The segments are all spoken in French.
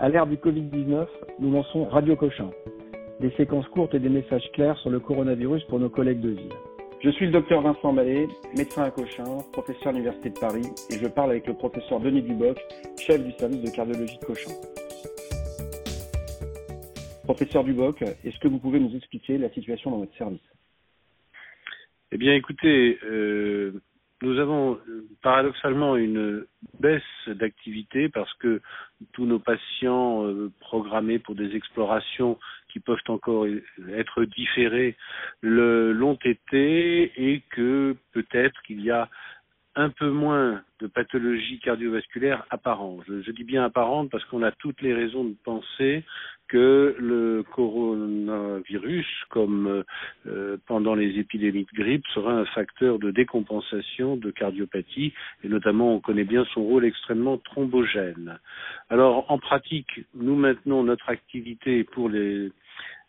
À l'ère du Covid-19, nous lançons Radio Cochin, des séquences courtes et des messages clairs sur le coronavirus pour nos collègues de ville. Je suis le docteur Vincent Ballet, médecin à Cochin, professeur à l'Université de Paris, et je parle avec le professeur Denis Duboc, chef du service de cardiologie de Cochin. Professeur Duboc, est-ce que vous pouvez nous expliquer la situation dans votre service? Eh bien, écoutez, euh, nous avons euh, paradoxalement une baisse d'activité parce que tous nos patients euh, programmés pour des explorations qui peuvent encore être différées l'ont été et que peut-être qu'il y a un peu moins de pathologies cardiovasculaires apparentes. Je, dis bien apparentes parce qu'on a toutes les raisons de penser que le coronavirus, comme euh, pendant les épidémies de grippe, sera un facteur de décompensation de cardiopathie et notamment on connaît bien son rôle extrêmement thrombogène. Alors en pratique, nous maintenons notre activité pour les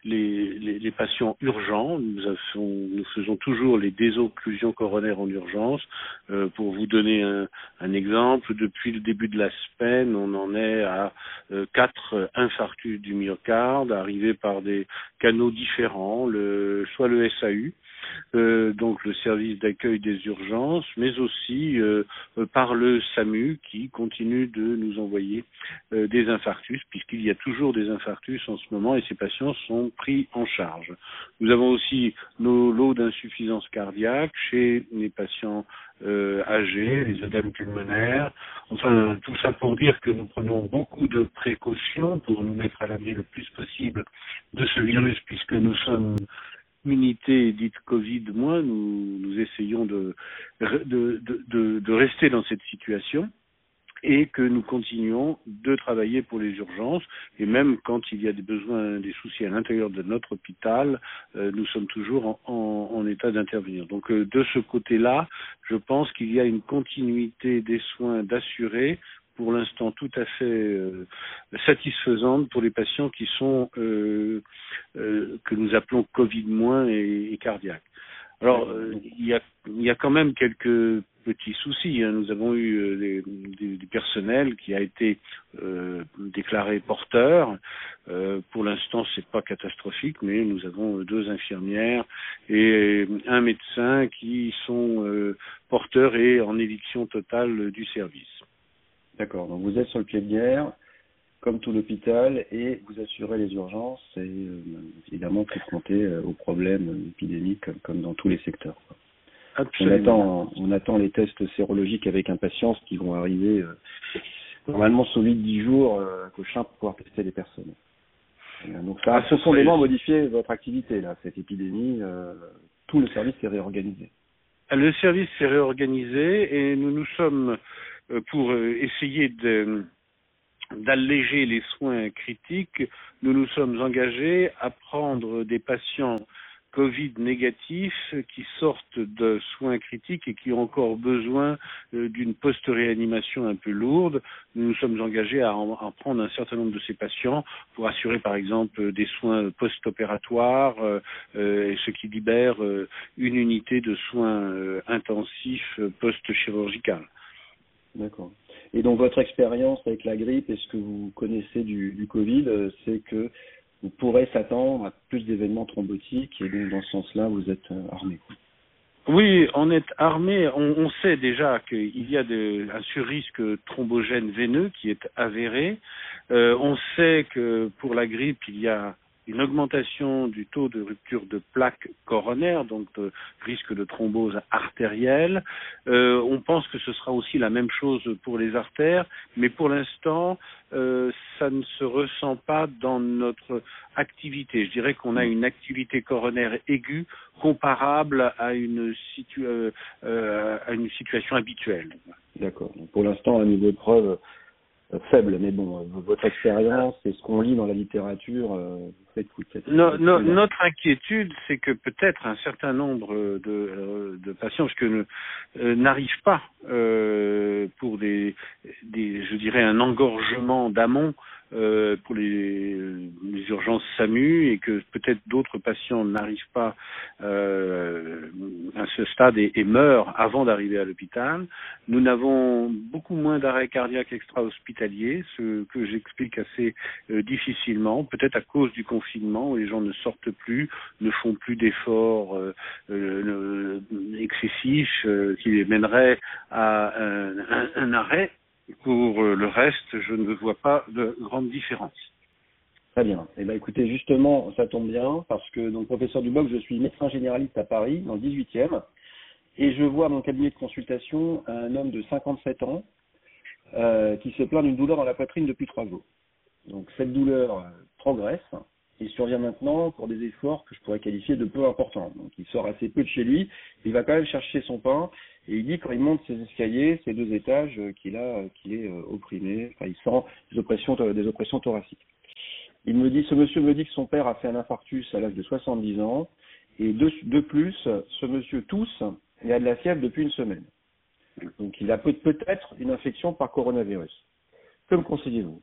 les, patients urgents. Nous, avons, nous, faisons toujours les désocclusions coronaires en urgence. Euh, pour vous donner un, exemple, depuis le début de la semaine, on en est à euh, quatre infarctus du myocarde, arrivés par des canaux différents, soit le SAU, euh, donc le service d'accueil des urgences, mais aussi par le SAMU qui continue de nous envoyer des infarctus, puisqu'il y a toujours des infarctus en ce moment et ces patients sont pris en charge. Nous avons aussi nos lots d'insuffisance cardiaque chez les patients âgés, les œdèmes pulmonaires. Enfin, tout ça pour dire que nous prenons beaucoup de précautions pour nous mettre à l'abri le plus possible de ce virus, puisque nous sommes unité dite Covid moins, nous, essayons de, de, de, rester dans cette situation et que nous continuons de travailler pour les urgences et même quand il y a des besoins, des soucis à l'intérieur de notre hôpital, euh, nous sommes toujours en, en, état d'intervenir. Donc euh, de ce côté-là, je pense qu'il y a une continuité des soins d'assurer pour l'instant tout à fait euh, satisfaisante pour les patients qui sont euh, euh, que nous appelons Covid moins et, et cardiaques. Alors euh, il y a il y a quand même quelques petits soucis. Hein. Nous avons eu euh, du personnel qui a été euh, déclaré porteur. pour l'instant, c'est pas catastrophique, mais nous avons deux infirmières et un médecin qui sont porteurs et en éviction totale du service. D'accord. Donc vous êtes sur le pied de guerre, comme tout l'hôpital, et vous assurez les urgences et euh, évidemment confronté euh, aux problèmes épidémiques comme, dans tous les secteurs. On attend, on attend les tests sérologiques avec impatience qui vont arriver euh, normalement sous 8-10 jours euh, à Cochin pour pouvoir tester les personnes. donc ça a profondément modifié votre activité, là, cette épidémie. tout le service s'est réorganisé. Le service s'est réorganisé et nous nous sommes euh, pour euh, essayer d'alléger les soins critiques, nous nous sommes engagés à prendre des patients Covid négatifs qui sortent de soins critiques et qui ont encore besoin euh, d'une post-réanimation un peu lourde. Nous nous sommes engagés à en, prendre un certain nombre de ces patients pour assurer par exemple des soins post-opératoires, euh, euh, ce qui libère une unité de soins intensifs post-chirurgical. D'accord. Et donc votre expérience avec la grippe et ce que vous connaissez du, Covid, euh, c'est que vous pourrez s'attendre à plus d'événements thrombotiques et donc dans ce sens-là, vous êtes euh, armé. Oui, on est armé. On, on sait déjà qu'il y a de, un surrisque thrombogène veineux qui est avéré. Euh, on sait que pour la grippe, il y a une augmentation du taux de rupture de plaques coronaires, donc de risque de thrombose artérielle. Euh, on pense que ce sera aussi la même chose pour les artères, mais pour l'instant, euh, ça ne se ressent pas dans notre activité. Je dirais qu'on a une activité coronaire aiguë comparable à une, euh à une situation habituelle. D'accord. Pour l'instant, un niveau de preuve faible, mais bon, votre expérience et ce qu'on lit dans la littérature Notre inquiétude, c'est que peut-être un certain nombre de, euh, de patients, parce que euh, n'arrivent pas euh, pour des, des, je dirais, un engorgement d'amont euh, pour les, les, urgences SAMU et que peut-être d'autres patients n'arrivent pas euh, à ce stade et, meurent avant d'arriver à l'hôpital. Nous n'avons beaucoup moins d'arrêts cardiaques extra-hospitaliers, ce que j'explique assez euh, difficilement, peut-être à cause du confinement où les gens ne sortent plus, ne font plus d'efforts euh, euh, excessifs qui les mèneraient à un arrêt pour euh, le reste, je ne vois pas de grande différence. Très bien. Eh ben, écoutez, justement, ça tombe bien parce que donc professeur Duboc, je suis médecin généraliste à Paris, dans le 18e, et je vois à mon cabinet de consultation un homme de 57 ans euh, qui se plaint d'une douleur dans la poitrine depuis trois jours. Donc cette douleur euh, progresse il survient maintenant pour des efforts que je pourrais qualifier de peu importants. Donc il sort assez peu de chez lui, il va quand même chercher son pain, et il dit quand il monte ses escaliers, ces deux étages, euh, qu'il a, euh, qu'il est euh, opprimé, enfin il sent des oppressions, des oppressions thoraciques. Il me dit, ce monsieur me dit que son père a fait un infarctus à l'âge de 70 ans, et de, de plus, ce monsieur tousse et a de la fièvre depuis une semaine. Donc il a peut-être une infection par coronavirus. Que me conseillez-vous?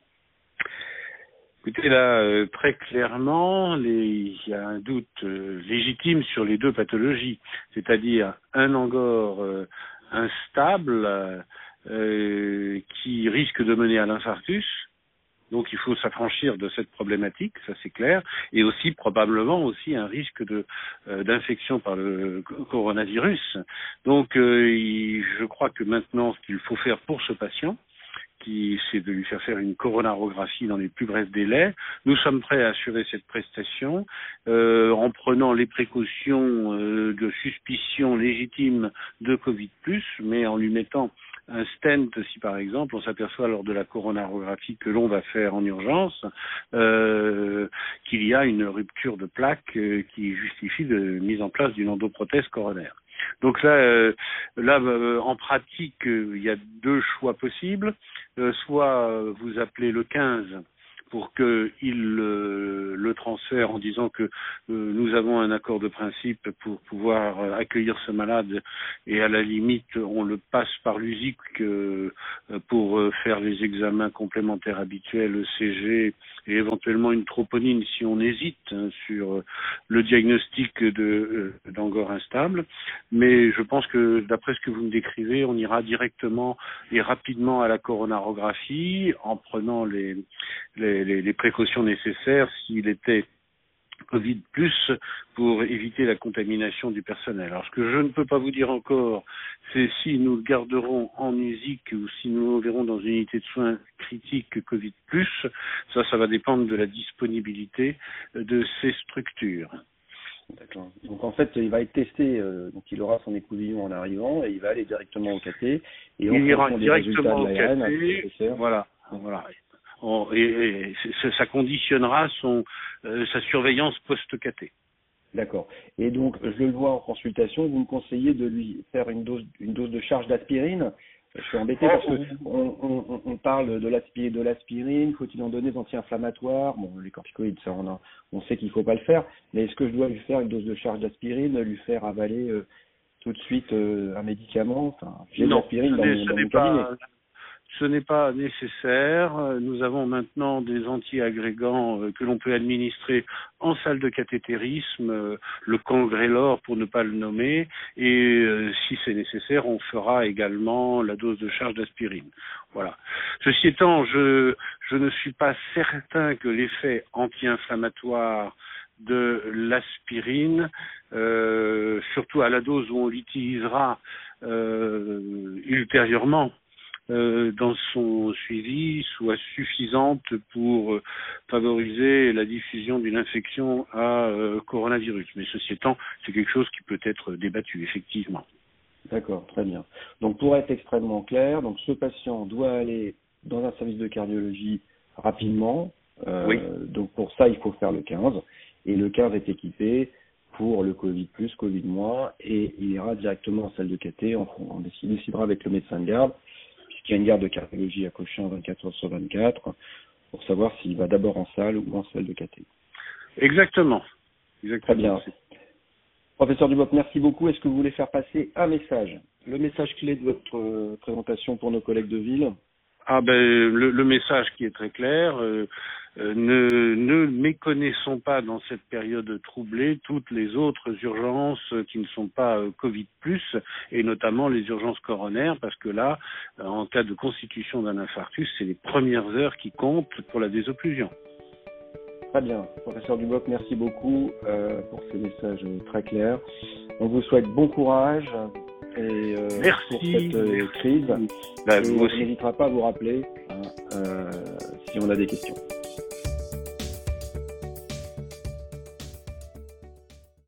Écoutez, là, euh, très clairement, il y a un doute euh, légitime sur les deux pathologies, c'est-à-dire un angor euh, instable qui risque de mener à l'infarctus. Donc il faut s'affranchir de cette problématique, ça c'est clair, et aussi probablement aussi un risque d'infection par le coronavirus. Donc je crois que maintenant ce qu'il faut faire pour ce patient, c'est de lui faire faire une coronarographie dans les plus brefs délais. Nous sommes prêts à assurer cette prestation euh, en prenant les précautions euh, de suspicion légitime de Covid+, mais en lui mettant un stent si par exemple on s'aperçoit lors de la coronarographie que l'on va faire en urgence euh, qu'il y a une rupture de plaque euh, qui justifie de mise en place d'une endoprothèse coronaire. Donc là, euh, là euh, en pratique, il y a deux choix possibles. soit vous appelez le 15 pour qu'il euh, le transfère en disant que euh, nous avons un accord de principe pour pouvoir euh, accueillir ce malade et à la limite on le passe par l'USIC pour faire les examens complémentaires habituels, le CG et éventuellement une troponine si on hésite hein, sur le diagnostic de d'angor instable. Mais je pense que d'après ce que vous me décrivez, on ira directement et rapidement à la coronarographie en prenant les les, les, précautions nécessaires s'il était Covid plus pour éviter la contamination du personnel. Alors ce que je ne peux pas vous dire encore, c'est si nous le garderons en musique ou si nous le verrons dans une unité de soins critique Covid plus. Ça, ça va dépendre de la disponibilité de ces structures. D'accord. Donc en fait, il va être testé, euh, donc il aura son écouvillon en arrivant et il va aller directement au KT. Et il ira directement au KT. Voilà. Voilà et, ça conditionnera son euh, sa surveillance post-caté. D'accord. Et donc, je le vois en consultation, vous me conseillez de lui faire une dose, une dose de charge d'aspirine? Je suis embêté parce qu'on on, on, parle de l'aspirine, de l'aspirine. Faut-il en donner des anti-inflammatoires? Bon, les corticoïdes, ça, on, a, on sait qu'il faut pas le faire. Mais est-ce que je dois lui faire une dose de charge d'aspirine, lui faire avaler euh, tout de suite euh, un médicament? Enfin, j'ai de l'aspirine dans, mon. Pas, ce n'est pas nécessaire. Nous avons maintenant des anti-agrégants euh, que l'on peut administrer en salle de cathétérisme, euh, le Congrélor pour ne pas le nommer, et euh, si c'est nécessaire, on fera également la dose de charge d'aspirine. Voilà. Ceci étant, je, ne suis pas certain que l'effet anti-inflammatoire de l'aspirine, surtout à la dose où on l'utilisera ultérieurement, euh, dans son suivi soit suffisante pour euh, favoriser la diffusion d'une infection à euh, coronavirus. Mais ceci étant, c'est quelque chose qui peut être débattu, effectivement. D'accord, très bien. Donc pour être extrêmement clair, donc ce patient doit aller dans un service de cardiologie rapidement. oui. Donc pour ça, il faut faire le 15. Et le 15 est équipé pour le Covid plus, Covid moins, et il ira directement en salle de caté, on, on décidera avec le médecin de garde qu'il y a une garde de cardiologie à cocher en 24 heures sur 24 pour savoir s'il va d'abord en salle ou en salle de caté. Exactement. Très bien. Professeur Duboc, merci beaucoup. Est-ce que vous voulez faire passer un message? Le message clé de votre euh, présentation pour nos collègues de ville? Ah ben le, message qui est très clair, euh, ne, ne méconnaissons pas dans cette période troublée toutes les autres urgences qui ne sont pas Covid plus et notamment les urgences coronaires parce que là, en cas de constitution d'un infarctus, c'est les premières heures qui comptent pour la désocclusion. Très bien. Professeur Duboc, merci beaucoup euh, pour ces messages très clairs. On vous souhaite bon courage et, euh, pour cette euh, crise. Bah, on n'hésitera pas à vous rappeler hein, si on a des questions.